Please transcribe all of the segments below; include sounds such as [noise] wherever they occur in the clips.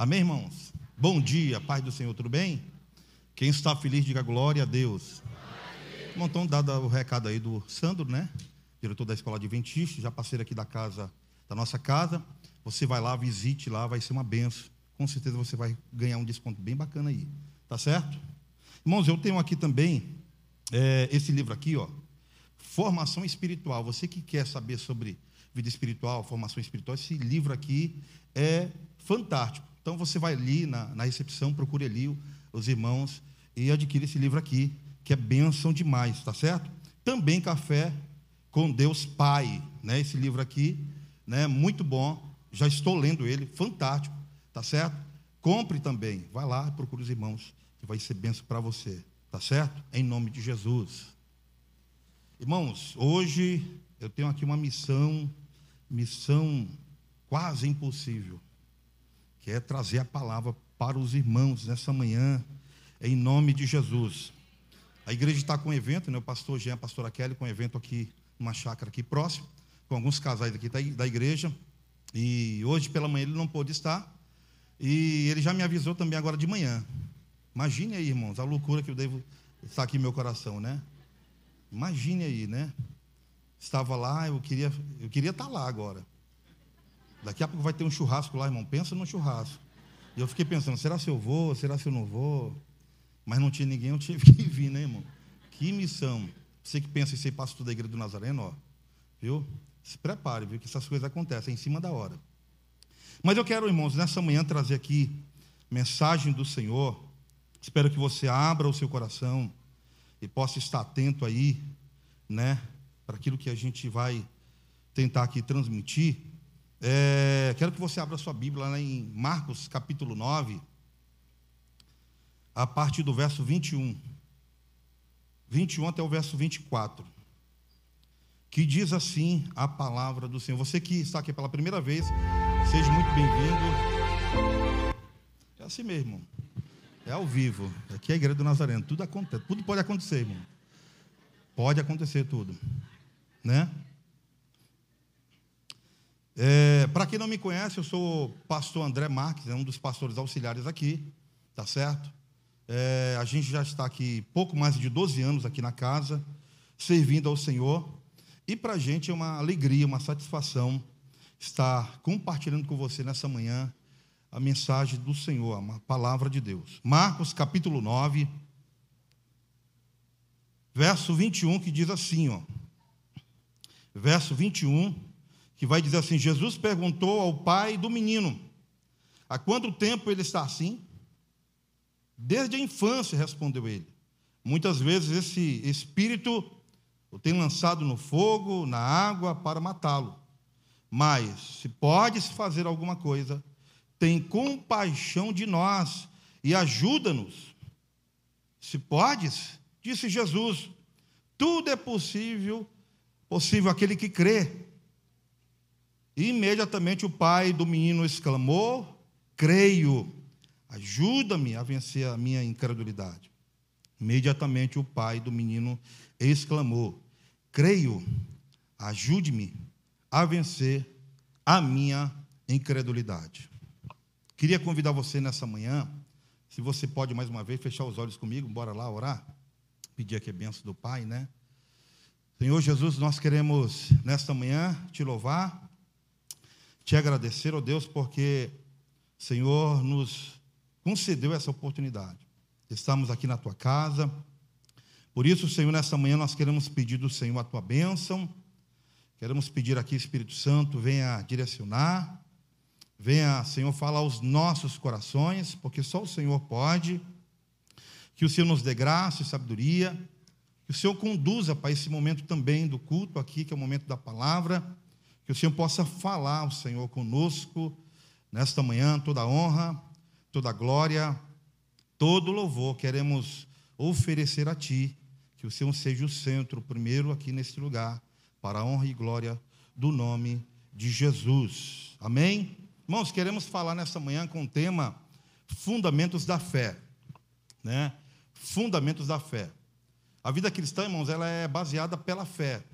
Amém, irmãos? Bom dia, paz do Senhor, tudo bem? Quem está feliz, diga glória a Deus. Bom, então, dado o recado aí do Sandro, né? Diretor da Escola Adventista, já parceiro aqui da casa, da nossa casa. Você vai lá, visite lá, vai ser uma benção. Com certeza você vai ganhar um desconto bem bacana aí. Tá certo? Irmãos, eu tenho aqui também é, esse livro aqui, ó. Formação espiritual. Você que quer saber sobre vida espiritual, formação espiritual, esse livro aqui é fantástico. Então você vai ali na, na recepção, procure ali os irmãos e adquire esse livro aqui, que é bênção demais, tá certo? Também Café com Deus Pai, né? Esse livro aqui, né? Muito bom. Já estou lendo ele, fantástico, tá certo? Compre também, vai lá e procure os irmãos, que vai ser bênção para você, tá certo? Em nome de Jesus. Irmãos, hoje eu tenho aqui uma missão, missão quase impossível, que é trazer a palavra para os irmãos nessa manhã, em nome de Jesus. A igreja está com um evento, né? o pastor Jean, a pastora Kelly, com um evento aqui, numa chácara aqui próximo, com alguns casais aqui da igreja. E hoje pela manhã ele não pôde estar. E ele já me avisou também agora de manhã. Imagine aí, irmãos, a loucura que eu devo estar aqui no meu coração, né? Imagine aí, né? Estava lá, eu queria, eu queria estar lá agora. Daqui a pouco vai ter um churrasco lá, irmão. Pensa no churrasco. E eu fiquei pensando, será se eu vou? Será se eu não vou? Mas não tinha ninguém, eu tive [laughs] que vir, né, irmão? Que missão. Você que pensa em ser pastor da igreja do Nazareno, ó, viu? Se prepare, viu? Que essas coisas acontecem em cima da hora. Mas eu quero, irmãos, nessa manhã trazer aqui mensagem do Senhor. Espero que você abra o seu coração e possa estar atento aí, né, para aquilo que a gente vai tentar aqui transmitir. É, quero que você abra sua Bíblia lá em Marcos capítulo 9, a partir do verso 21. 21 até o verso 24. Que diz assim a palavra do Senhor. Você que está aqui pela primeira vez, seja muito bem-vindo. É assim mesmo. É ao vivo. Aqui é a igreja do Nazareno. Tudo acontece. Tudo pode acontecer, irmão. Pode acontecer tudo. Né? É, Para quem não me conhece, eu sou o pastor André Marques, é um dos pastores auxiliares aqui, tá certo? É, a gente já está aqui pouco mais de 12 anos aqui na casa, servindo ao Senhor. E para a gente é uma alegria, uma satisfação estar compartilhando com você nessa manhã a mensagem do Senhor, a palavra de Deus. Marcos capítulo 9, verso 21, que diz assim, ó. Verso 21, que vai dizer assim: Jesus perguntou ao pai do menino: Há quanto tempo ele está assim? Desde a infância, respondeu ele. Muitas vezes esse espírito o tem lançado no fogo, na água, para matá-lo. Mas, se pode se fazer alguma coisa, tem compaixão de nós e ajuda-nos. Se podes, disse Jesus, tudo é possível, possível aquele que crê. E imediatamente o pai do menino exclamou: Creio, ajuda-me a vencer a minha incredulidade. Imediatamente o pai do menino exclamou: Creio, ajude-me a vencer a minha incredulidade. Queria convidar você nessa manhã, se você pode mais uma vez fechar os olhos comigo, bora lá orar, pedir aqui a benção do Pai, né? Senhor Jesus, nós queremos nesta manhã te louvar, te agradecer, ó oh Deus, porque Senhor nos concedeu essa oportunidade. Estamos aqui na tua casa. Por isso, Senhor, nesta manhã nós queremos pedir do Senhor a tua bênção. Queremos pedir aqui, Espírito Santo, venha direcionar, Venha, Senhor, falar aos nossos corações, porque só o Senhor pode. Que o Senhor nos dê graça e sabedoria. Que o Senhor conduza para esse momento também do culto aqui, que é o momento da palavra. Que o Senhor possa falar, o Senhor, conosco nesta manhã. Toda honra, toda glória, todo louvor queremos oferecer a Ti. Que o Senhor seja o centro, primeiro aqui neste lugar, para a honra e glória do nome de Jesus. Amém? Irmãos, queremos falar nessa manhã com o tema Fundamentos da Fé. Né? Fundamentos da fé. A vida cristã, irmãos, ela é baseada pela fé.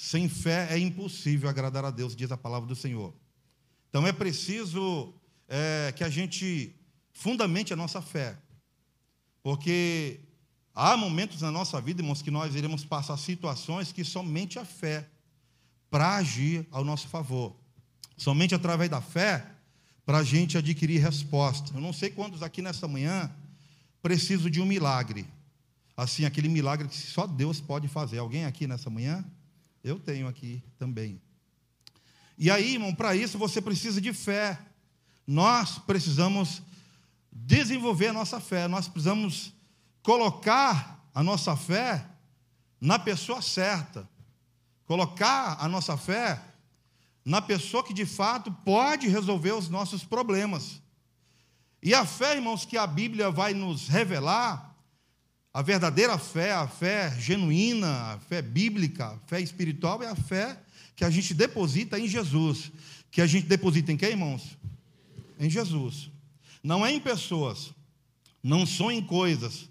Sem fé é impossível agradar a Deus, diz a palavra do Senhor. Então é preciso é, que a gente fundamente a nossa fé. Porque há momentos na nossa vida, irmãos, que nós iremos passar situações que somente a fé para agir ao nosso favor. Somente através da fé para a gente adquirir resposta. Eu não sei quantos aqui nesta manhã precisam de um milagre. Assim, aquele milagre que só Deus pode fazer. Alguém aqui nessa manhã? Eu tenho aqui também. E aí, irmão, para isso você precisa de fé. Nós precisamos desenvolver a nossa fé, nós precisamos colocar a nossa fé na pessoa certa, colocar a nossa fé na pessoa que de fato pode resolver os nossos problemas. E a fé, irmãos, que a Bíblia vai nos revelar, a verdadeira fé, a fé genuína, a fé bíblica, a fé espiritual, é a fé que a gente deposita em Jesus. Que a gente deposita em quem, irmãos? Em Jesus. Não é em pessoas, não são em coisas,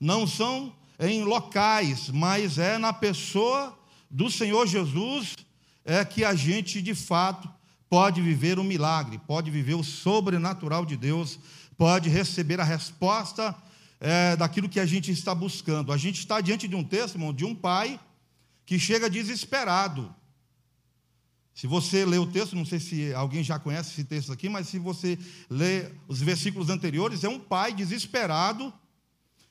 não são em locais, mas é na pessoa do Senhor Jesus é que a gente de fato pode viver o milagre, pode viver o sobrenatural de Deus, pode receber a resposta é, daquilo que a gente está buscando. A gente está diante de um texto, irmão, de um pai que chega desesperado. Se você lê o texto, não sei se alguém já conhece esse texto aqui, mas se você lê os versículos anteriores, é um pai desesperado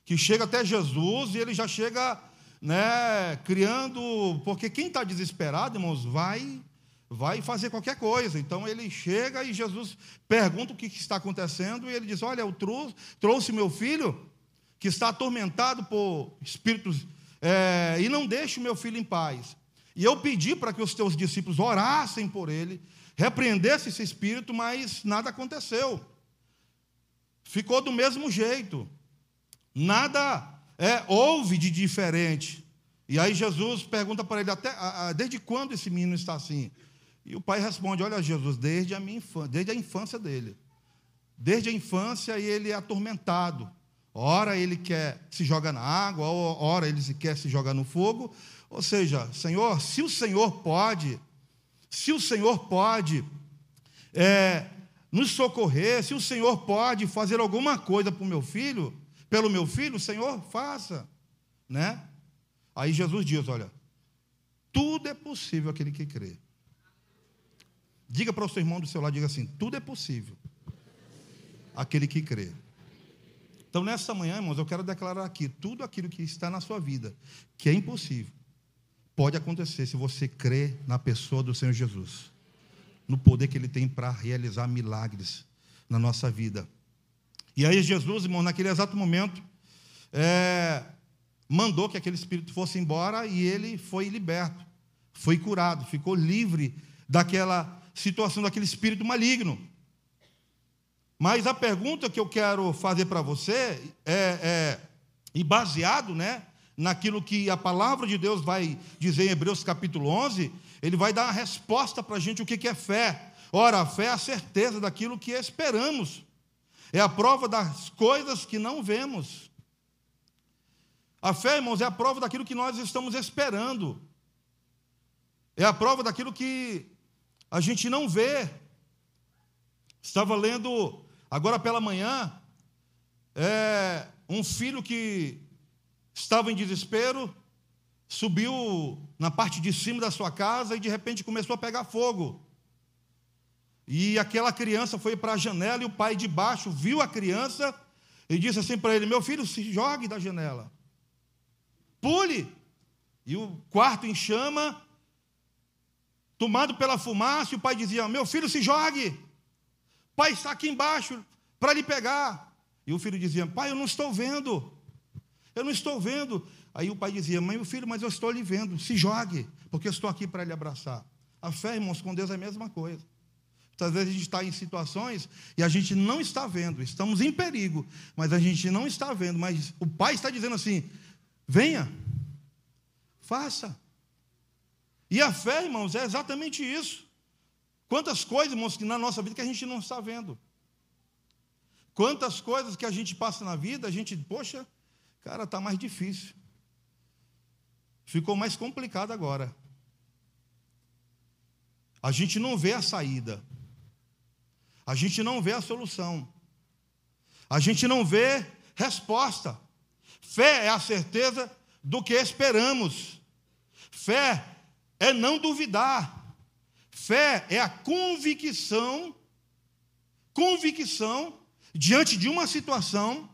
que chega até Jesus e ele já chega né, criando, porque quem está desesperado, irmãos, vai vai fazer qualquer coisa. Então ele chega e Jesus pergunta o que está acontecendo e ele diz: Olha, eu trouxe, trouxe meu filho que está atormentado por espíritos é, e não deixe o meu filho em paz. E eu pedi para que os teus discípulos orassem por ele, repreendessem esse espírito, mas nada aconteceu. Ficou do mesmo jeito. Nada é, houve de diferente. E aí Jesus pergunta para ele, até, desde quando esse menino está assim? E o pai responde, olha Jesus, desde a, minha infância, desde a infância dele. Desde a infância ele é atormentado. Ora ele quer se jogar na água, ora ele quer se jogar no fogo. Ou seja, Senhor, se o Senhor pode, se o Senhor pode é, nos socorrer, se o Senhor pode fazer alguma coisa para o meu filho, pelo meu filho, Senhor, faça. Né? Aí Jesus diz: olha, tudo é possível aquele que crê. Diga para o seu irmão do seu lado, diga assim: tudo é possível aquele que crê. Então, nessa manhã, irmãos, eu quero declarar aqui: tudo aquilo que está na sua vida, que é impossível, pode acontecer se você crê na pessoa do Senhor Jesus, no poder que Ele tem para realizar milagres na nossa vida. E aí Jesus, irmão, naquele exato momento, é, mandou que aquele espírito fosse embora e ele foi liberto, foi curado, ficou livre daquela situação, daquele espírito maligno. Mas a pergunta que eu quero fazer para você é, é, e baseado né, naquilo que a palavra de Deus vai dizer em Hebreus capítulo 11, ele vai dar a resposta para a gente o que é fé. Ora, a fé é a certeza daquilo que esperamos. É a prova das coisas que não vemos. A fé, irmãos, é a prova daquilo que nós estamos esperando. É a prova daquilo que a gente não vê. Estava lendo agora pela manhã é, um filho que estava em desespero, subiu na parte de cima da sua casa e de repente começou a pegar fogo. E aquela criança foi para a janela e o pai de baixo viu a criança e disse assim para ele: Meu filho, se jogue da janela, pule. E o quarto em chama, tomado pela fumaça, e o pai dizia: Meu filho, se jogue. Pai está aqui embaixo para lhe pegar. E o filho dizia: Pai, eu não estou vendo. Eu não estou vendo. Aí o pai dizia: Mãe, meu filho, mas eu estou lhe vendo. Se jogue, porque eu estou aqui para lhe abraçar. A fé, irmãos, com Deus é a mesma coisa. Muitas vezes a gente está em situações e a gente não está vendo, estamos em perigo, mas a gente não está vendo. Mas o Pai está dizendo assim: venha, faça. E a fé, irmãos, é exatamente isso. Quantas coisas, irmãos, que na nossa vida que a gente não está vendo. Quantas coisas que a gente passa na vida, a gente, poxa, cara, está mais difícil. Ficou mais complicado agora. A gente não vê a saída. a gente não vê a solução, a gente não vê resposta. Fé é a certeza do que esperamos, fé é não duvidar, fé é a convicção, convicção diante de uma situação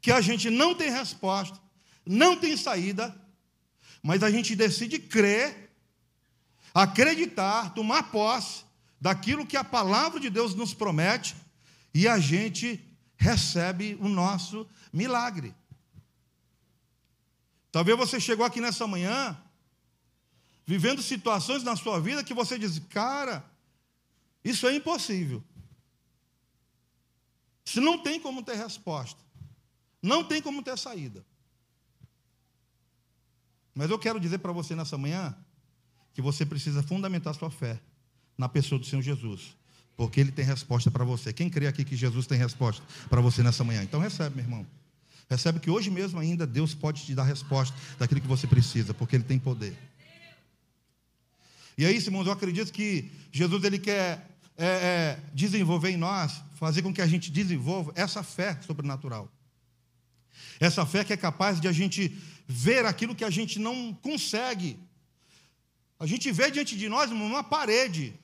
que a gente não tem resposta, não tem saída, mas a gente decide crer, acreditar, tomar posse daquilo que a palavra de Deus nos promete e a gente recebe o nosso milagre. Talvez você chegou aqui nessa manhã vivendo situações na sua vida que você diz, cara, isso é impossível. Se não tem como ter resposta, não tem como ter saída. Mas eu quero dizer para você nessa manhã que você precisa fundamentar sua fé na pessoa do Senhor Jesus, porque Ele tem resposta para você. Quem crê aqui que Jesus tem resposta para você nessa manhã? Então recebe, meu irmão. Recebe que hoje mesmo ainda Deus pode te dar resposta daquilo que você precisa, porque Ele tem poder. E aí, irmãos, eu acredito que Jesus ele quer é, é, desenvolver em nós, fazer com que a gente desenvolva essa fé sobrenatural. Essa fé que é capaz de a gente ver aquilo que a gente não consegue. A gente vê diante de nós uma parede,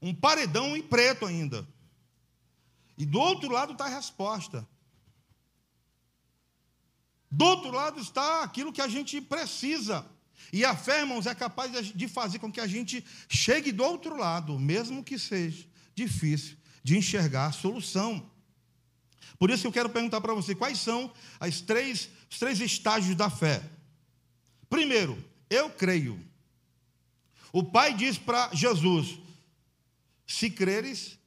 um paredão em preto ainda. E do outro lado está a resposta. Do outro lado está aquilo que a gente precisa. E a fé, irmãos, é capaz de fazer com que a gente chegue do outro lado, mesmo que seja difícil de enxergar a solução. Por isso eu quero perguntar para você quais são as três, os três estágios da fé. Primeiro, eu creio. O Pai diz para Jesus: se creres,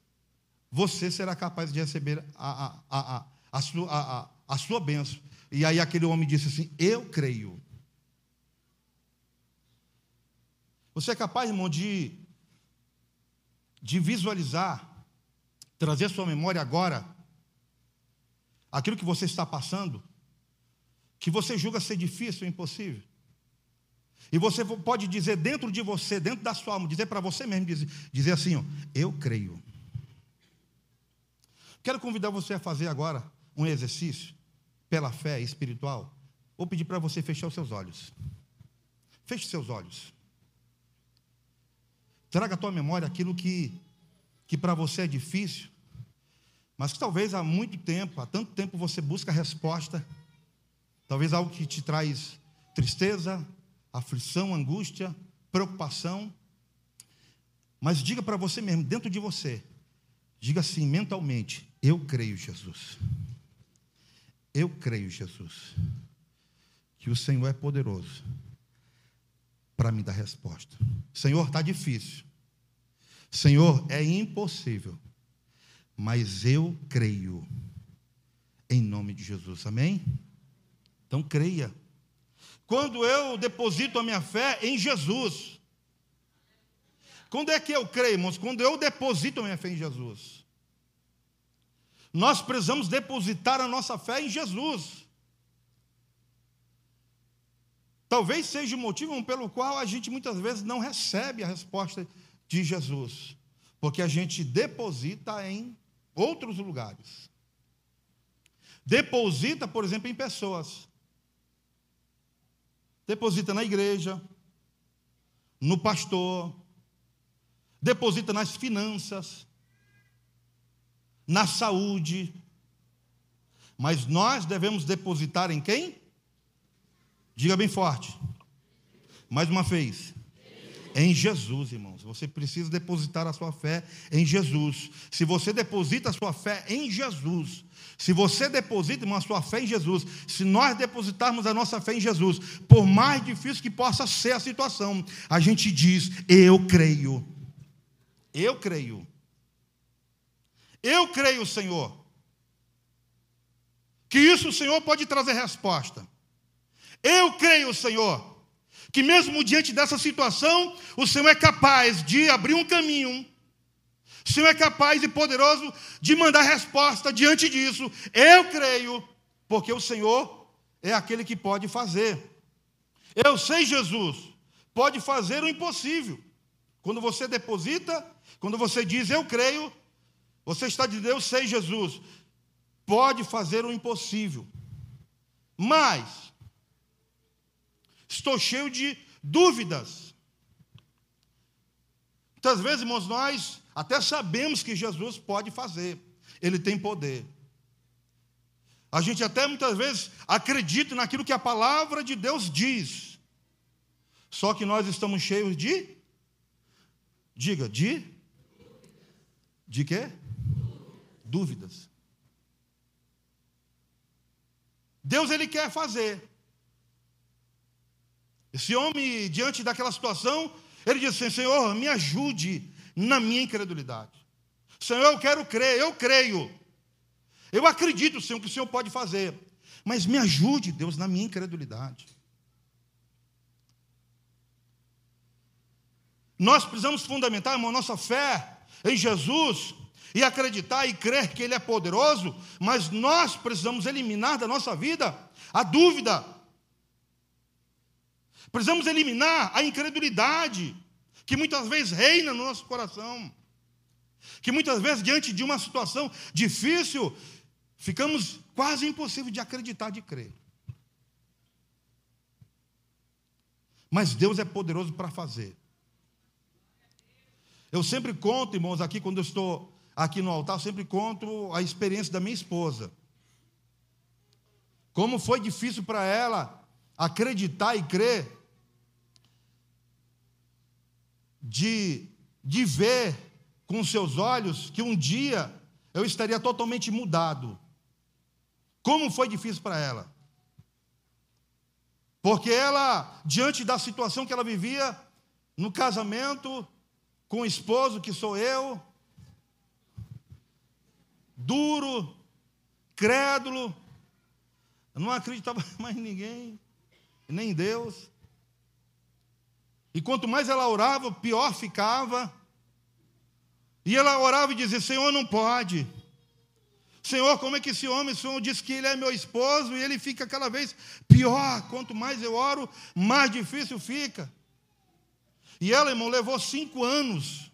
você será capaz de receber a, a, a, a, sua, a, a sua bênção. E aí aquele homem disse assim: Eu creio. Você é capaz, irmão, de, de visualizar, trazer sua memória agora aquilo que você está passando, que você julga ser difícil ou impossível. E você pode dizer dentro de você, dentro da sua alma, dizer para você mesmo, dizer, dizer assim: ó, Eu creio. Quero convidar você a fazer agora um exercício pela fé espiritual. Vou pedir para você fechar os seus olhos. Feche seus olhos. Traga à tua memória aquilo que, que para você é difícil, mas que talvez há muito tempo, há tanto tempo você busca a resposta, talvez algo que te traz tristeza, aflição, angústia, preocupação. Mas diga para você mesmo, dentro de você, diga assim mentalmente: Eu creio, Jesus. Eu creio, Jesus, que o Senhor é poderoso para me dar resposta. Senhor, está difícil. Senhor, é impossível. Mas eu creio. Em nome de Jesus. Amém? Então creia. Quando eu deposito a minha fé em Jesus. Quando é que eu creio, irmãos? Quando eu deposito a minha fé em Jesus. Nós precisamos depositar a nossa fé em Jesus. Talvez seja o motivo pelo qual a gente muitas vezes não recebe a resposta de Jesus, porque a gente deposita em outros lugares. Deposita, por exemplo, em pessoas. Deposita na igreja, no pastor, deposita nas finanças, na saúde. Mas nós devemos depositar em quem? Diga bem forte. Mais uma vez. Em Jesus, irmãos. Você precisa depositar a sua fé em Jesus. Se você deposita a sua fé em Jesus, se você deposita irmão, a sua fé em Jesus, se nós depositarmos a nossa fé em Jesus, por mais difícil que possa ser a situação, a gente diz: Eu creio. Eu creio. Eu creio, Senhor. Que isso o Senhor pode trazer resposta. Eu creio, Senhor, que mesmo diante dessa situação, o Senhor é capaz de abrir um caminho. O Senhor é capaz e poderoso de mandar resposta diante disso. Eu creio, porque o Senhor é aquele que pode fazer. Eu sei, Jesus, pode fazer o impossível. Quando você deposita, quando você diz eu creio, Você está de Deus, sei Jesus. Pode fazer o impossível. Mas estou cheio de dúvidas. Muitas vezes, irmãos, nós até sabemos que Jesus pode fazer, ele tem poder. A gente até muitas vezes acredita naquilo que a palavra de Deus diz. Só que nós estamos cheios de diga, de de quê? Dúvidas. Deus ele quer fazer. Esse homem diante daquela situação, ele diz assim: Senhor, me ajude na minha incredulidade. Senhor, eu quero crer, eu creio. Eu acredito, Senhor, que o Senhor pode fazer. Mas me ajude, Deus, na minha incredulidade. Nós precisamos fundamentar, irmão, nossa fé em Jesus e acreditar e crer que Ele é poderoso, mas nós precisamos eliminar da nossa vida a dúvida. Precisamos eliminar a incredulidade que muitas vezes reina no nosso coração. Que muitas vezes, diante de uma situação difícil, ficamos quase impossível de acreditar, de crer. Mas Deus é poderoso para fazer. Eu sempre conto, irmãos, aqui quando eu estou aqui no altar, eu sempre conto a experiência da minha esposa. Como foi difícil para ela acreditar e crer de, de ver com seus olhos que um dia eu estaria totalmente mudado. Como foi difícil para ela. Porque ela, diante da situação que ela vivia no casamento, com o esposo que sou eu, duro, crédulo, não acreditava [laughs] mais em ninguém, nem em Deus. E quanto mais ela orava, pior ficava. E ela orava e dizia: Senhor, não pode. Senhor, como é que esse homem, Senhor diz que ele é meu esposo e ele fica cada vez pior. Quanto mais eu oro, mais difícil fica. E ela, irmão, levou cinco anos,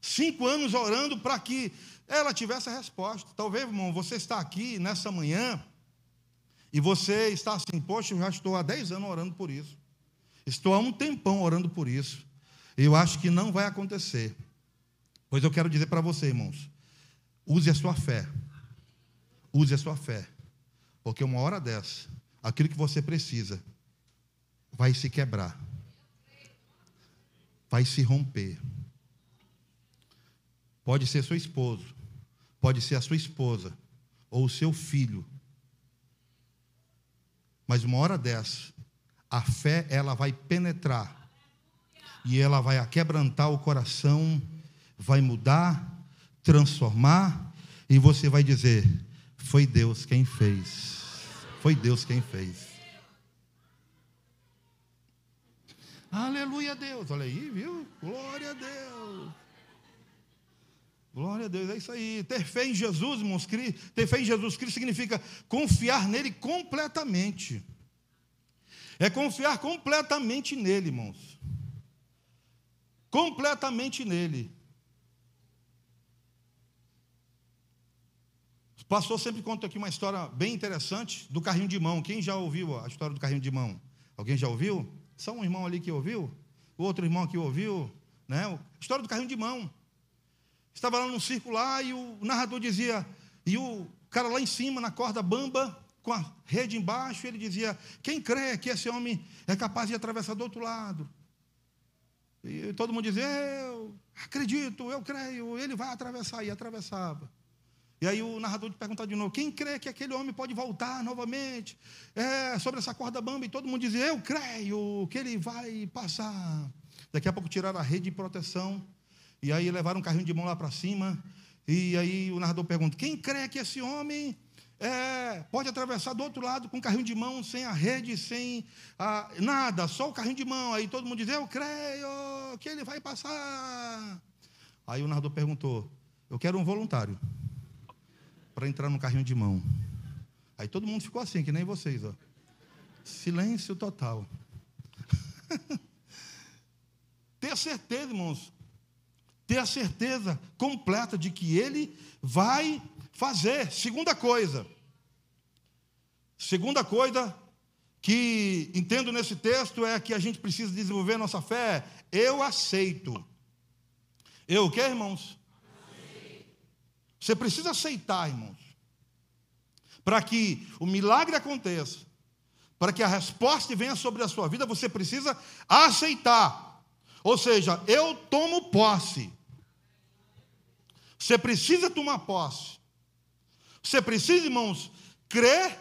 cinco anos orando para que ela tivesse a resposta. Talvez, irmão, você está aqui nessa manhã e você está assim, poxa, eu já estou há dez anos orando por isso. Estou há um tempão orando por isso. Eu acho que não vai acontecer. Pois eu quero dizer para você, irmãos, use a sua fé. Use a sua fé. Porque uma hora dessa, aquilo que você precisa vai se quebrar. Vai se romper. Pode ser seu esposo, pode ser a sua esposa ou o seu filho. Mas uma hora dessa, a fé ela vai penetrar e ela vai aquebrantar o coração, vai mudar, transformar e você vai dizer: foi Deus quem fez. Foi Deus quem fez. Aleluia a Deus. Olha aí, viu? Glória a Deus. Glória a Deus, é isso aí. Ter fé em Jesus, irmãos, ter fé em Jesus Cristo significa confiar nele completamente. É confiar completamente nele, irmãos. Completamente nele. O pastor sempre conta aqui uma história bem interessante do carrinho de mão. Quem já ouviu a história do carrinho de mão? Alguém já ouviu? Só um irmão ali que ouviu? O outro irmão que ouviu? Né? A história do carrinho de mão. Estava lá num circo lá e o narrador dizia, e o cara lá em cima, na corda bamba, com a rede embaixo, ele dizia: Quem crê que esse homem é capaz de atravessar do outro lado? E todo mundo dizia: Eu acredito, eu creio, ele vai atravessar. E atravessava. E aí o narrador perguntava de novo: Quem crê que aquele homem pode voltar novamente é, sobre essa corda bamba? E todo mundo dizia: Eu creio que ele vai passar. Daqui a pouco tiraram a rede de proteção. E aí levaram um carrinho de mão lá para cima. E aí o narrador pergunta: Quem crê que esse homem é, pode atravessar do outro lado com um carrinho de mão, sem a rede, sem a, nada, só o carrinho de mão. Aí todo mundo diz: Eu creio que ele vai passar. Aí o narrador perguntou: Eu quero um voluntário para entrar no carrinho de mão. Aí todo mundo ficou assim, que nem vocês. Ó. Silêncio total. [laughs] Ter certeza, irmãos. ter a certeza completa de que Ele vai fazer. Segunda coisa. Segunda coisa que entendo nesse texto é que a gente precisa desenvolver nossa fé. Eu aceito. Eu o que, irmãos? Você precisa aceitar, irmãos. Para que o milagre aconteça, para que a resposta venha sobre a sua vida, você precisa aceitar. Ou seja, eu tomo posse. Você precisa tomar posse. Você precisa, irmãos, crer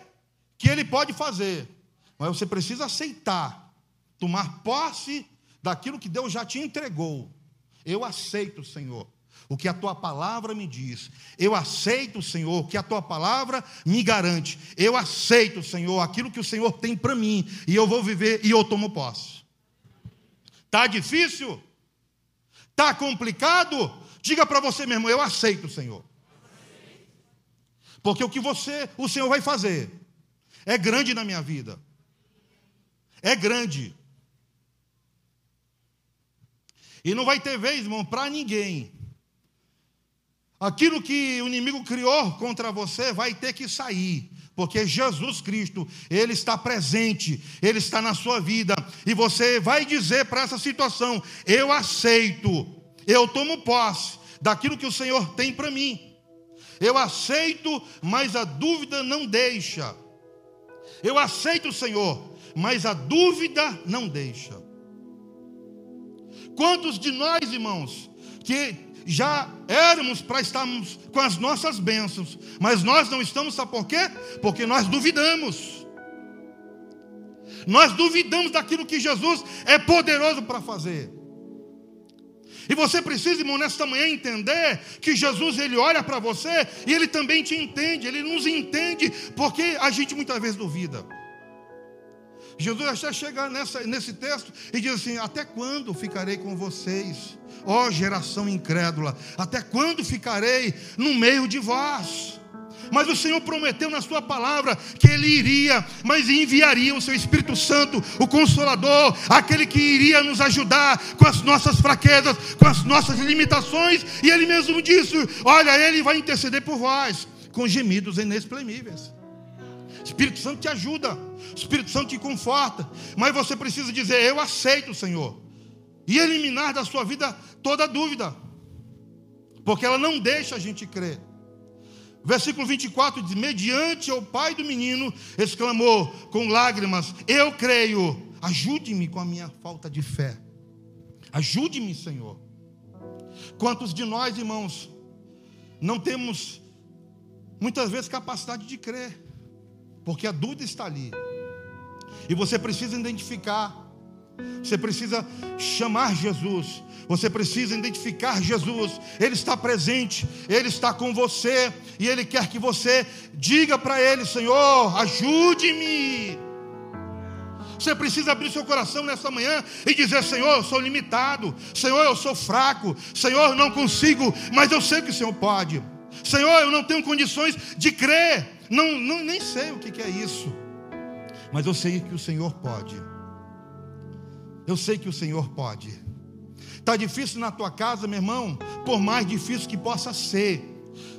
que Ele pode fazer. Mas você precisa aceitar, tomar posse daquilo que Deus já te entregou. Eu aceito, Senhor, o que a tua palavra me diz. Eu aceito, Senhor, o que a tua palavra me garante. Eu aceito, Senhor, aquilo que o Senhor tem para mim. E eu vou viver e eu tomo posse. Está difícil? Está complicado? Diga para você mesmo, eu aceito, Senhor. Porque o que você, o Senhor vai fazer, é grande na minha vida. É grande. E não vai ter vez, irmão, para ninguém. Aquilo que o inimigo criou contra você vai ter que sair, porque Jesus Cristo, Ele está presente, Ele está na sua vida, e você vai dizer para essa situação: Eu aceito, eu tomo posse daquilo que o Senhor tem para mim. Eu aceito, mas a dúvida não deixa. Eu aceito, Senhor, mas a dúvida não deixa. Quantos de nós, irmãos, que já éramos para estarmos com as nossas bênçãos, mas nós não estamos, sabe por quê? Porque nós duvidamos. Nós duvidamos daquilo que Jesus é poderoso para fazer. E você precisa, irmão, nesta manhã entender que Jesus ele olha para você e ele também te entende, ele nos entende, porque a gente muitas vezes duvida. Jesus até chega nessa, nesse texto e diz assim: Até quando ficarei com vocês, ó geração incrédula? Até quando ficarei no meio de vós? Mas o Senhor prometeu na Sua palavra que Ele iria, mas enviaria o Seu Espírito Santo, o Consolador, aquele que iria nos ajudar com as nossas fraquezas, com as nossas limitações. E Ele mesmo disse: Olha, Ele vai interceder por vós com gemidos inexprimíveis. Espírito Santo te ajuda, Espírito Santo te conforta, mas você precisa dizer: Eu aceito, Senhor, e eliminar da sua vida toda dúvida, porque ela não deixa a gente crer. Versículo 24 diz: Mediante o pai do menino, exclamou com lágrimas: Eu creio, ajude-me com a minha falta de fé. Ajude-me, Senhor. Quantos de nós, irmãos, não temos muitas vezes capacidade de crer, porque a dúvida está ali, e você precisa identificar você precisa chamar Jesus. Você precisa identificar Jesus. Ele está presente, ele está com você e ele quer que você diga para ele: Senhor, ajude-me. Você precisa abrir seu coração nessa manhã e dizer: Senhor, eu sou limitado. Senhor, eu sou fraco. Senhor, eu não consigo, mas eu sei que o Senhor pode. Senhor, eu não tenho condições de crer. Não, não nem sei o que é isso. Mas eu sei que o Senhor pode. Eu sei que o Senhor pode. Está difícil na tua casa, meu irmão? Por mais difícil que possa ser.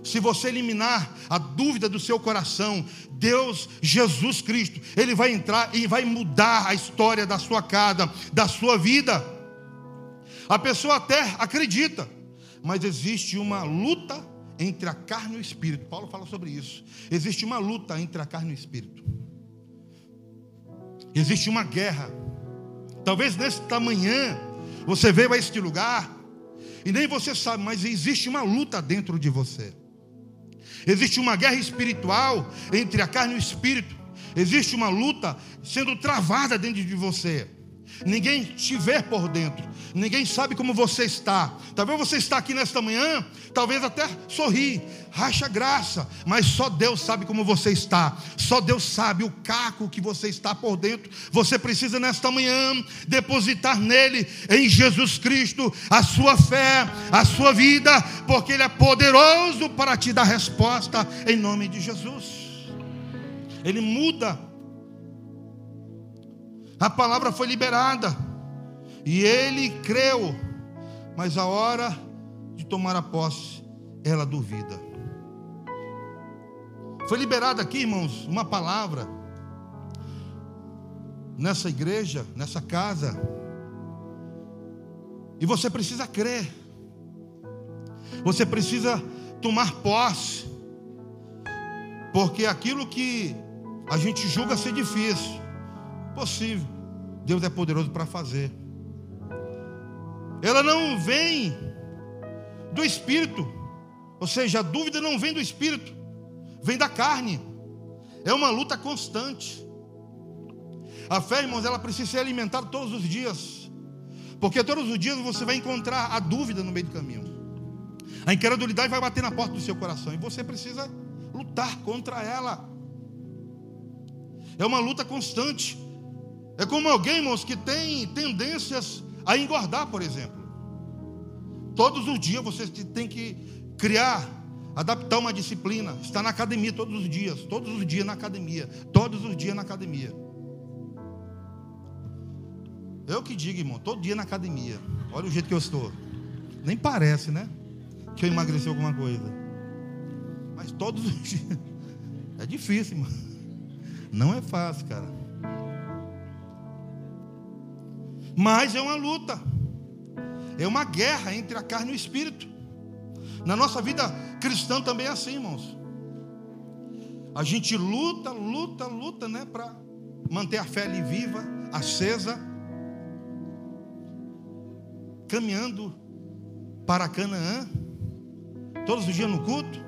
Se você eliminar a dúvida do seu coração, Deus, Jesus Cristo, Ele vai entrar e vai mudar a história da sua casa, da sua vida. A pessoa até acredita, mas existe uma luta entre a carne e o espírito. Paulo fala sobre isso. Existe uma luta entre a carne e o espírito. Existe uma guerra. Talvez nesta manhã você veio a este lugar e nem você sabe, mas existe uma luta dentro de você. Existe uma guerra espiritual entre a carne e o espírito. Existe uma luta sendo travada dentro de você. Ninguém te vê por dentro, ninguém sabe como você está. Talvez você está aqui nesta manhã, talvez até sorri, racha graça, mas só Deus sabe como você está. Só Deus sabe o caco que você está por dentro. Você precisa nesta manhã depositar nele, em Jesus Cristo, a sua fé, a sua vida, porque ele é poderoso para te dar resposta em nome de Jesus. Ele muda a palavra foi liberada. E ele creu. Mas a hora de tomar a posse, ela duvida. Foi liberada aqui, irmãos, uma palavra nessa igreja, nessa casa. E você precisa crer. Você precisa tomar posse. Porque aquilo que a gente julga ser difícil, possível, Deus é poderoso para fazer. Ela não vem do espírito, ou seja, a dúvida não vem do espírito, vem da carne. É uma luta constante. A fé, irmãos, ela precisa ser alimentada todos os dias. Porque todos os dias você vai encontrar a dúvida no meio do caminho. A incredulidade vai bater na porta do seu coração e você precisa lutar contra ela. É uma luta constante. É como alguém, irmãos, que tem tendências a engordar, por exemplo. Todos os dias você tem que criar, adaptar uma disciplina. Está na academia todos os dias, todos os dias na academia, todos os dias na academia. Eu que digo, irmão, todo dia na academia. Olha o jeito que eu estou. Nem parece, né? Que eu emagreci alguma coisa. Mas todos os [laughs] dias. É difícil, irmão. Não é fácil, cara. Mas é uma luta. É uma guerra entre a carne e o espírito. Na nossa vida cristã também é assim, irmãos. A gente luta, luta, luta, né, para manter a fé ali viva, acesa, caminhando para Canaã, todos os dias no culto.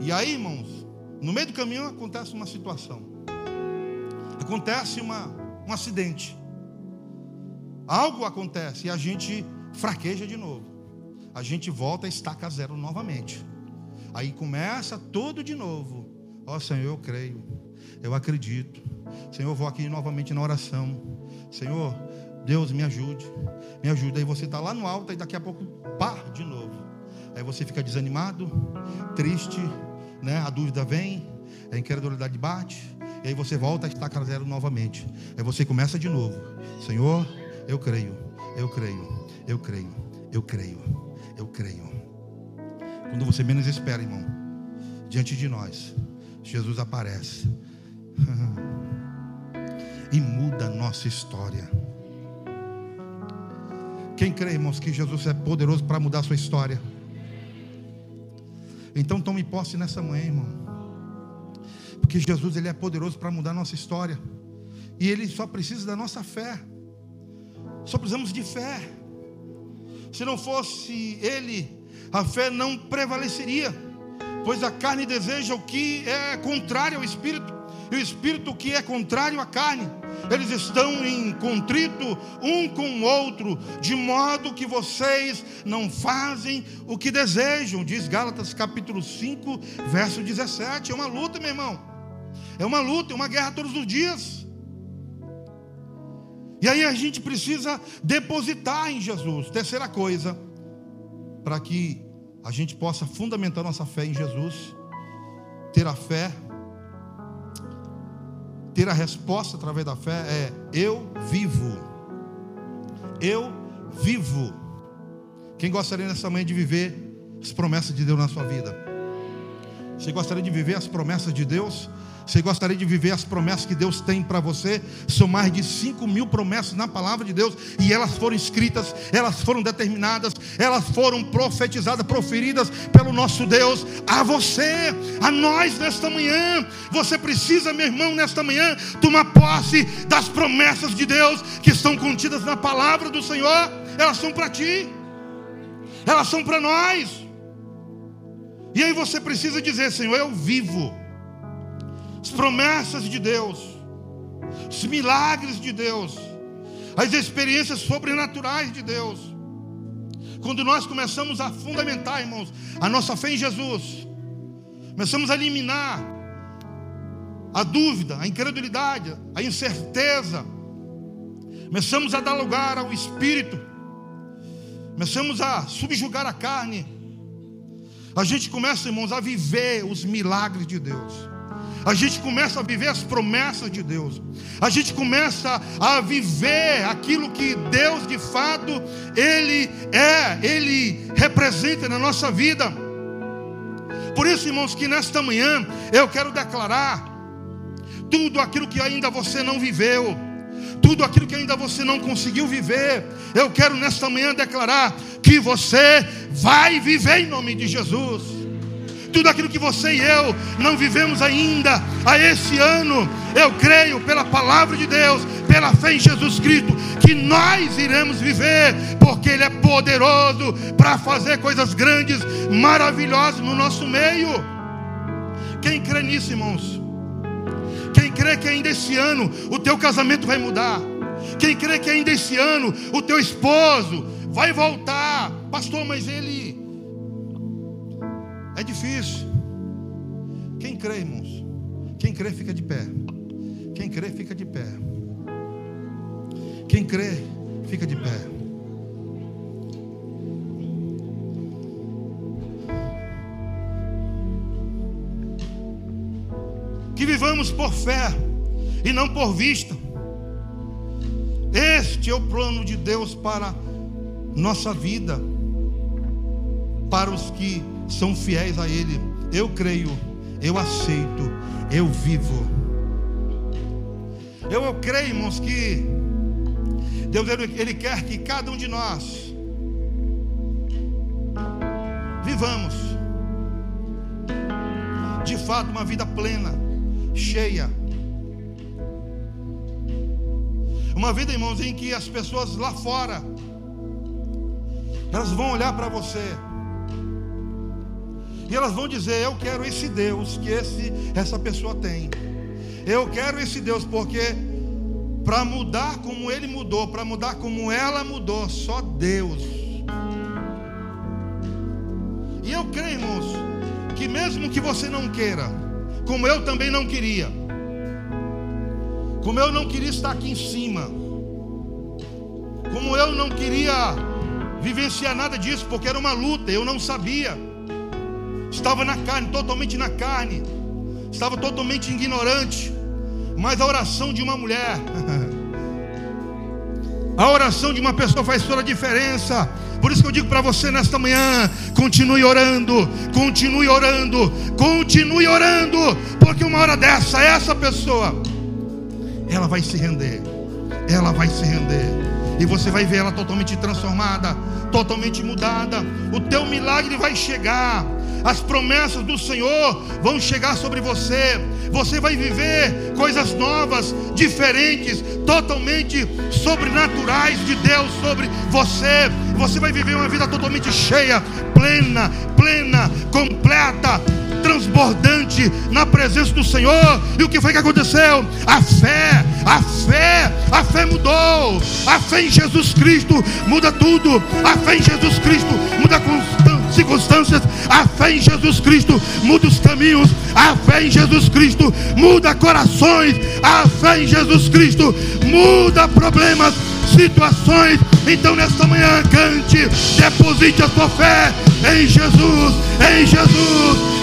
E aí, irmãos, no meio do caminho acontece uma situação. Acontece uma, um acidente. Algo acontece e a gente fraqueja de novo. A gente volta a estaca zero novamente. Aí começa tudo de novo. Ó oh, Senhor, eu creio. Eu acredito. Senhor, eu vou aqui novamente na oração. Senhor, Deus me ajude. Me ajude. Aí você está lá no alto e daqui a pouco, pá, de novo. Aí você fica desanimado, triste, né? A dúvida vem, a incredulidade bate. E aí você volta a estaca zero novamente. Aí você começa de novo. Senhor, eu creio, eu creio, eu creio, eu creio, eu creio. Quando você menos espera, irmão, diante de nós, Jesus aparece [laughs] e muda a nossa história. Quem crê, irmãos, que Jesus é poderoso para mudar a sua história? Então tome posse nessa manhã, irmão. Porque Jesus ele é poderoso para mudar a nossa história. E ele só precisa da nossa fé. Só precisamos de fé. Se não fosse Ele, a fé não prevaleceria, pois a carne deseja o que é contrário ao Espírito, e o Espírito o que é contrário à carne. Eles estão em contrito um com o outro, de modo que vocês não fazem o que desejam, diz Gálatas capítulo 5, verso 17. É uma luta, meu irmão. É uma luta, é uma guerra todos os dias. E aí a gente precisa depositar em Jesus. Terceira coisa, para que a gente possa fundamentar nossa fé em Jesus, ter a fé, ter a resposta através da fé é eu vivo. Eu vivo. Quem gostaria nessa manhã de viver as promessas de Deus na sua vida? Você gostaria de viver as promessas de Deus? Você gostaria de viver as promessas que Deus tem para você? São mais de 5 mil promessas na palavra de Deus, e elas foram escritas, elas foram determinadas, elas foram profetizadas, proferidas pelo nosso Deus a você, a nós nesta manhã. Você precisa, meu irmão, nesta manhã, tomar posse das promessas de Deus que estão contidas na palavra do Senhor, elas são para ti, elas são para nós. E aí você precisa dizer, Senhor, eu vivo as promessas de Deus, os milagres de Deus, as experiências sobrenaturais de Deus. Quando nós começamos a fundamentar, irmãos, a nossa fé em Jesus, começamos a eliminar a dúvida, a incredulidade, a incerteza, começamos a dar lugar ao Espírito, começamos a subjugar a carne, a gente começa, irmãos, a viver os milagres de Deus a gente começa a viver as promessas de Deus, a gente começa a viver aquilo que Deus de fato, Ele é, Ele representa na nossa vida. Por isso, irmãos, que nesta manhã eu quero declarar tudo aquilo que ainda você não viveu, tudo aquilo que ainda você não conseguiu viver, eu quero nesta manhã declarar que você vai viver em nome de Jesus tudo aquilo que você e eu não vivemos ainda a esse ano, eu creio pela palavra de Deus, pela fé em Jesus Cristo, que nós iremos viver, porque Ele é poderoso para fazer coisas grandes, maravilhosas no nosso meio. Quem crê nisso, irmãos? Quem crê que ainda esse ano o teu casamento vai mudar? Quem crê que ainda esse ano o teu esposo vai voltar? Pastor, mas ele é difícil. Quem crê, irmãos? Quem crê, fica de pé. Quem crê, fica de pé. Quem crê, fica de pé. Que vivamos por fé e não por vista. Este é o plano de Deus para nossa vida, para os que são fiéis a Ele. Eu creio, eu aceito, eu vivo. Eu, eu creio, irmãos, que Deus ele, quer que cada um de nós vivamos de fato uma vida plena, cheia. Uma vida, irmãos, em que as pessoas lá fora elas vão olhar para você elas vão dizer: Eu quero esse Deus que esse, essa pessoa tem. Eu quero esse Deus porque para mudar como ele mudou, para mudar como ela mudou, só Deus. E eu creio, irmãos, que mesmo que você não queira, como eu também não queria, como eu não queria estar aqui em cima, como eu não queria vivenciar nada disso, porque era uma luta, eu não sabia estava na carne, totalmente na carne, estava totalmente ignorante. Mas a oração de uma mulher, [laughs] a oração de uma pessoa faz toda a diferença. Por isso que eu digo para você nesta manhã: continue orando, continue orando, continue orando, porque uma hora dessa, essa pessoa, ela vai se render, ela vai se render, e você vai ver ela totalmente transformada, totalmente mudada. O teu milagre vai chegar as promessas do Senhor vão chegar sobre você. Você vai viver coisas novas, diferentes, totalmente sobrenaturais de Deus sobre você. Você vai viver uma vida totalmente cheia, plena, plena, completa, transbordante na presença do Senhor. E o que foi que aconteceu? A fé, a fé, a fé mudou. A fé em Jesus Cristo muda tudo. A fé em Jesus Cristo muda constante circunstâncias. A fé em Jesus Cristo muda os caminhos. A fé em Jesus Cristo muda corações. A fé em Jesus Cristo muda problemas, situações. Então, nesta manhã, cante, deposite a sua fé em Jesus, em Jesus.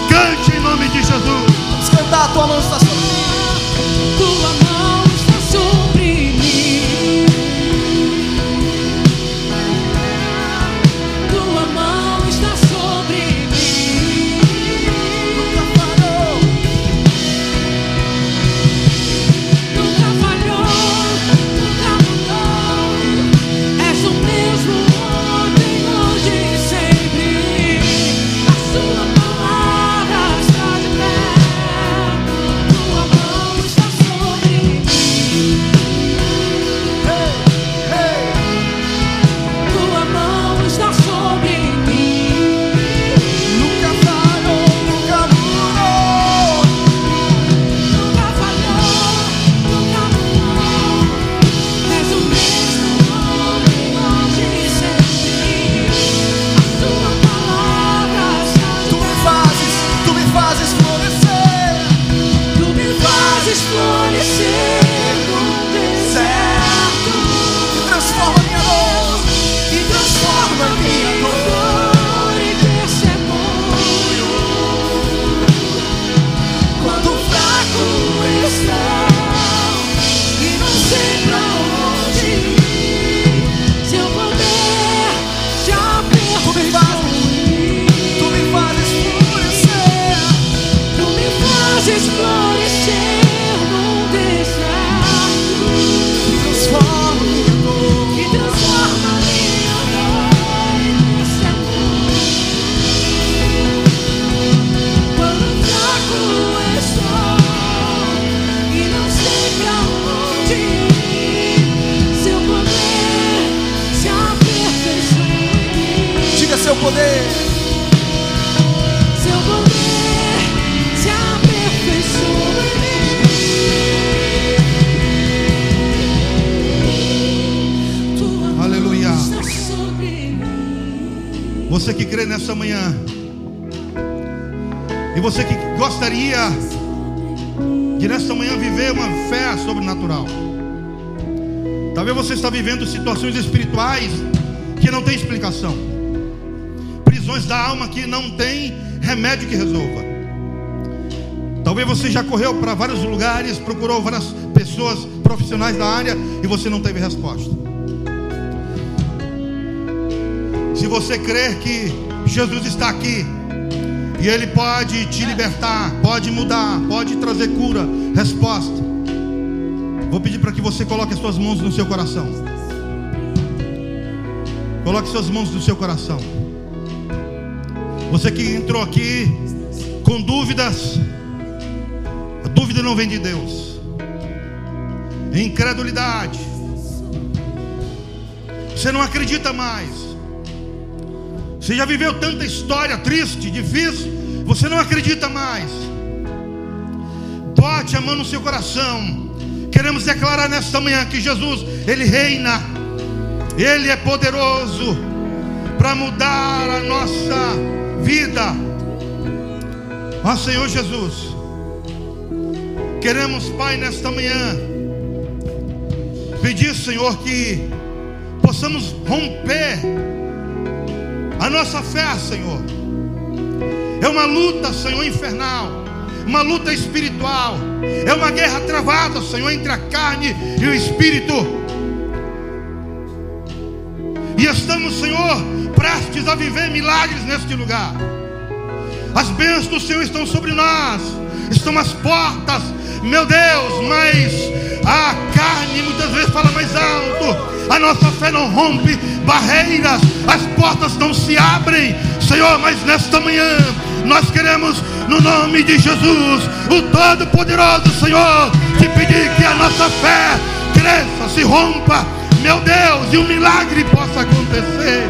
Você está vivendo situações espirituais que não tem explicação. Prisões da alma que não tem remédio que resolva. Talvez você já correu para vários lugares, procurou várias pessoas profissionais da área e você não teve resposta. Se você crer que Jesus está aqui e Ele pode te libertar, pode mudar, pode trazer cura, resposta. Vou pedir para que você coloque as suas mãos no seu coração. Coloque suas mãos no seu coração. Você que entrou aqui com dúvidas, a dúvida não vem de Deus. Incredulidade. Você não acredita mais. Você já viveu tanta história triste, difícil, você não acredita mais. Bote a mão no seu coração. Queremos declarar nesta manhã que Jesus, Ele reina, Ele é poderoso para mudar a nossa vida. Ó Senhor Jesus, queremos, Pai, nesta manhã, pedir, Senhor, que possamos romper a nossa fé, Senhor. É uma luta, Senhor, infernal uma luta espiritual, é uma guerra travada, Senhor, entre a carne e o espírito. E estamos, Senhor, prestes a viver milagres neste lugar. As bênçãos do Senhor estão sobre nós, estão as portas, meu Deus, mas a carne muitas vezes fala mais alto. A nossa fé não rompe barreiras, as portas não se abrem, Senhor, mas nesta manhã nós queremos, no nome de Jesus, o Todo-Poderoso Senhor, te pedir que a nossa fé cresça, se rompa, meu Deus, e um milagre possa acontecer.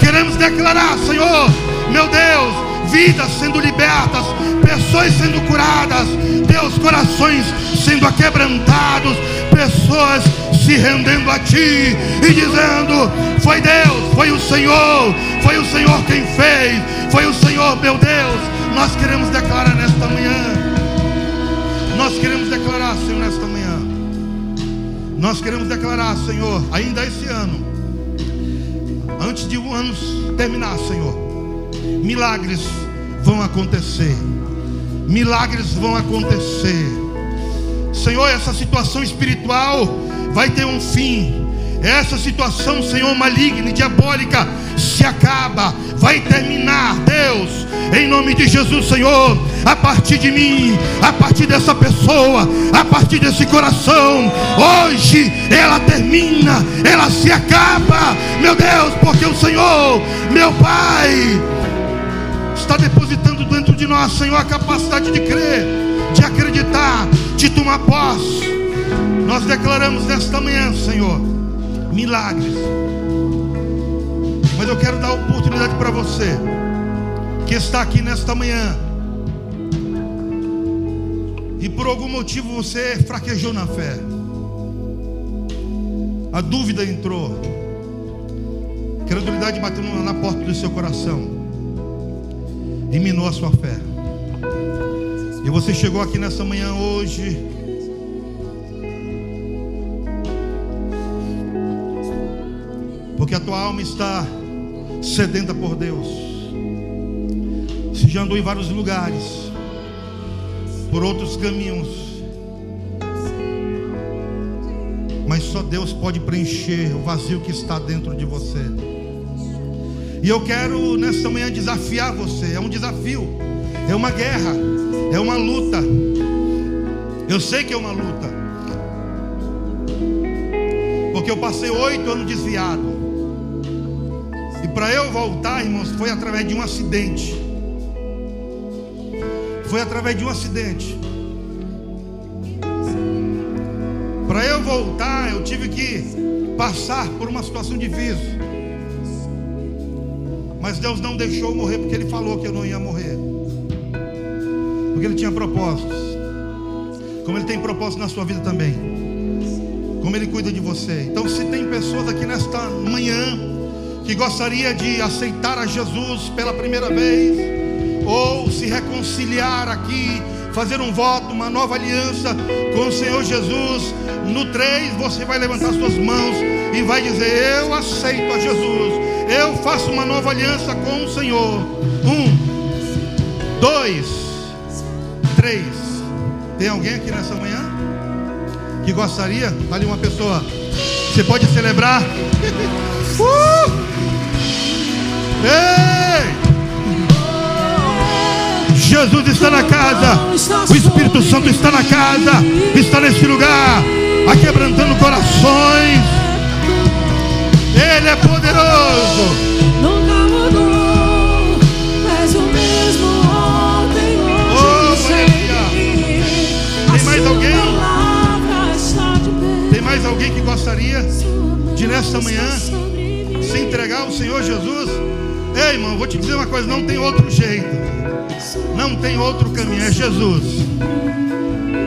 Queremos declarar, Senhor, meu Deus, vidas sendo libertas, pessoas sendo curadas, Deus, corações sendo aquebrantados, pessoas se rendendo a Ti e dizendo: Foi Deus, foi o Senhor, foi o Senhor quem fez, foi o Senhor, meu Deus. Nós queremos declarar nesta manhã, nós queremos declarar, Senhor, nesta manhã, nós queremos declarar, Senhor, ainda esse ano, antes de o ano terminar, Senhor, milagres vão acontecer, milagres vão acontecer. Senhor, essa situação espiritual vai ter um fim. Essa situação, Senhor, maligna e diabólica se acaba, vai terminar, Deus, em nome de Jesus, Senhor, a partir de mim, a partir dessa pessoa, a partir desse coração, hoje ela termina, ela se acaba, meu Deus, porque o Senhor, meu Pai, está depositando dentro de nós, Senhor, a capacidade de crer, de acreditar, de tomar posse. Nós declaramos nesta manhã, Senhor, milagres. Mas eu quero dar oportunidade para você que está aqui nesta manhã e por algum motivo você fraquejou na fé. A dúvida entrou. A credulidade bateu na porta do seu coração minou a sua fé. E você chegou aqui nessa manhã hoje. Porque a tua alma está sedenta por Deus. Você já andou em vários lugares, por outros caminhos. Mas só Deus pode preencher o vazio que está dentro de você. E eu quero nesta manhã desafiar você. É um desafio, é uma guerra, é uma luta. Eu sei que é uma luta, porque eu passei oito anos desviado. E para eu voltar, irmãos, foi através de um acidente. Foi através de um acidente. Para eu voltar, eu tive que passar por uma situação difícil. Mas Deus não deixou eu morrer porque Ele falou que eu não ia morrer. Porque Ele tinha propósitos. Como Ele tem propósito na sua vida também. Como Ele cuida de você. Então, se tem pessoas aqui nesta manhã que gostaria de aceitar a Jesus pela primeira vez, ou se reconciliar aqui, fazer um voto, uma nova aliança com o Senhor Jesus, no 3 você vai levantar suas mãos e vai dizer: Eu aceito a Jesus, eu faço uma nova aliança com o Senhor. Um, dois, três. Tem alguém aqui nessa manhã que gostaria? Ali uma pessoa. Você pode celebrar? [laughs] Uh! Ei! Jesus está na casa. O Espírito Santo está na casa. Está nesse lugar. Aquebrantando corações. Ele é poderoso. Mais alguém? Tem mais alguém que gostaria de nesta manhã se entregar ao Senhor Jesus? Ei, irmão, vou te dizer uma coisa: não tem outro jeito. Não tem outro caminho, é Jesus.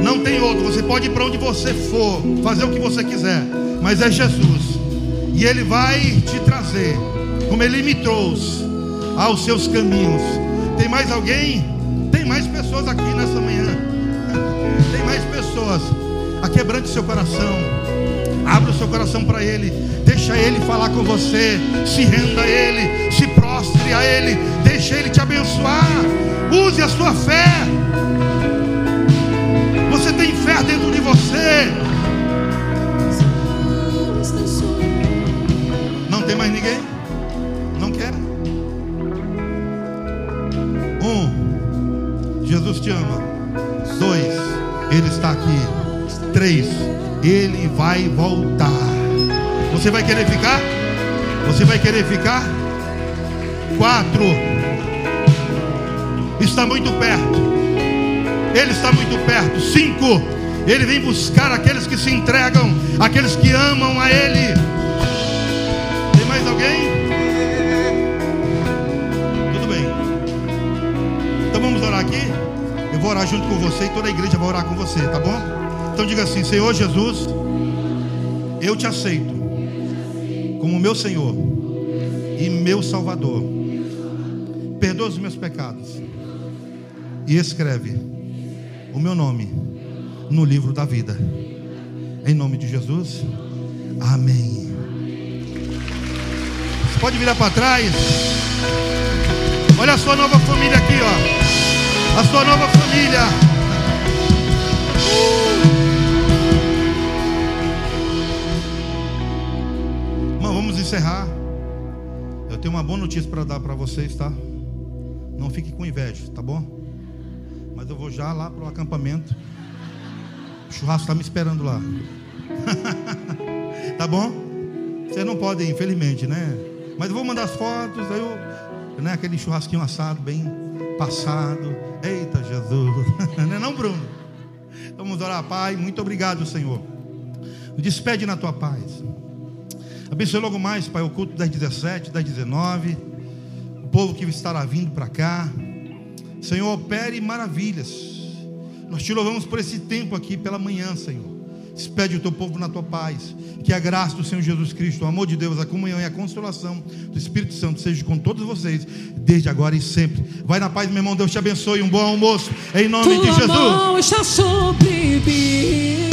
Não tem outro. Você pode ir para onde você for, fazer o que você quiser, mas é Jesus. E Ele vai te trazer, como Ele me trouxe, aos seus caminhos. Tem mais alguém? Tem mais pessoas aqui nessa manhã. Mais pessoas. Aquebrante seu coração. Abra o seu coração para Ele. Deixa Ele falar com você. Se renda a Ele. Se prostre a Ele. Deixa Ele te abençoar. Use a sua fé. Você tem fé dentro de você. Não tem mais ninguém? Não quer? Um, Jesus te ama. Dois, Ele está aqui. Três, Ele vai voltar. Você vai querer ficar? Você vai querer ficar? Quatro, está muito perto. Ele está muito perto. Cinco, Ele vem buscar aqueles que se entregam, aqueles que amam a Ele. Tem mais alguém? Tudo bem. Então vamos orar aqui. Vou orar junto com você e toda a igreja vai orar com você, tá bom? Então diga assim: Senhor Jesus, eu te aceito como meu Senhor e meu Salvador. Perdoa os meus pecados e escreve o meu nome no livro da vida. Em nome de Jesus. Amém. Você pode virar para trás. Olha a sua nova família aqui, ó. A sua nova família. Irmão, vamos encerrar. Eu tenho uma boa notícia para dar para vocês, tá? Não fique com inveja, tá bom? Mas eu vou já lá para o acampamento. O churrasco está me esperando lá. [laughs] tá bom? Vocês não podem, infelizmente, né? Mas eu vou mandar as fotos, aí eu, né, aquele churrasquinho assado, bem passado. Eita Jesus! [laughs] não é não, Bruno? Vamos orar, Pai. Muito obrigado, Senhor. Despede na tua paz. Abençoe logo mais, Pai, o culto das 17, das 19. O povo que estará vindo para cá. Senhor, opere maravilhas. Nós te louvamos por esse tempo aqui pela manhã, Senhor. Despede o teu povo na tua paz. Que a graça do Senhor Jesus Cristo, o amor de Deus, a comunhão e a consolação do Espírito Santo seja com todos vocês, desde agora e sempre. Vai na paz, meu irmão. Deus te abençoe. Um bom almoço. Em nome de Tua Jesus. mão está sobre mim.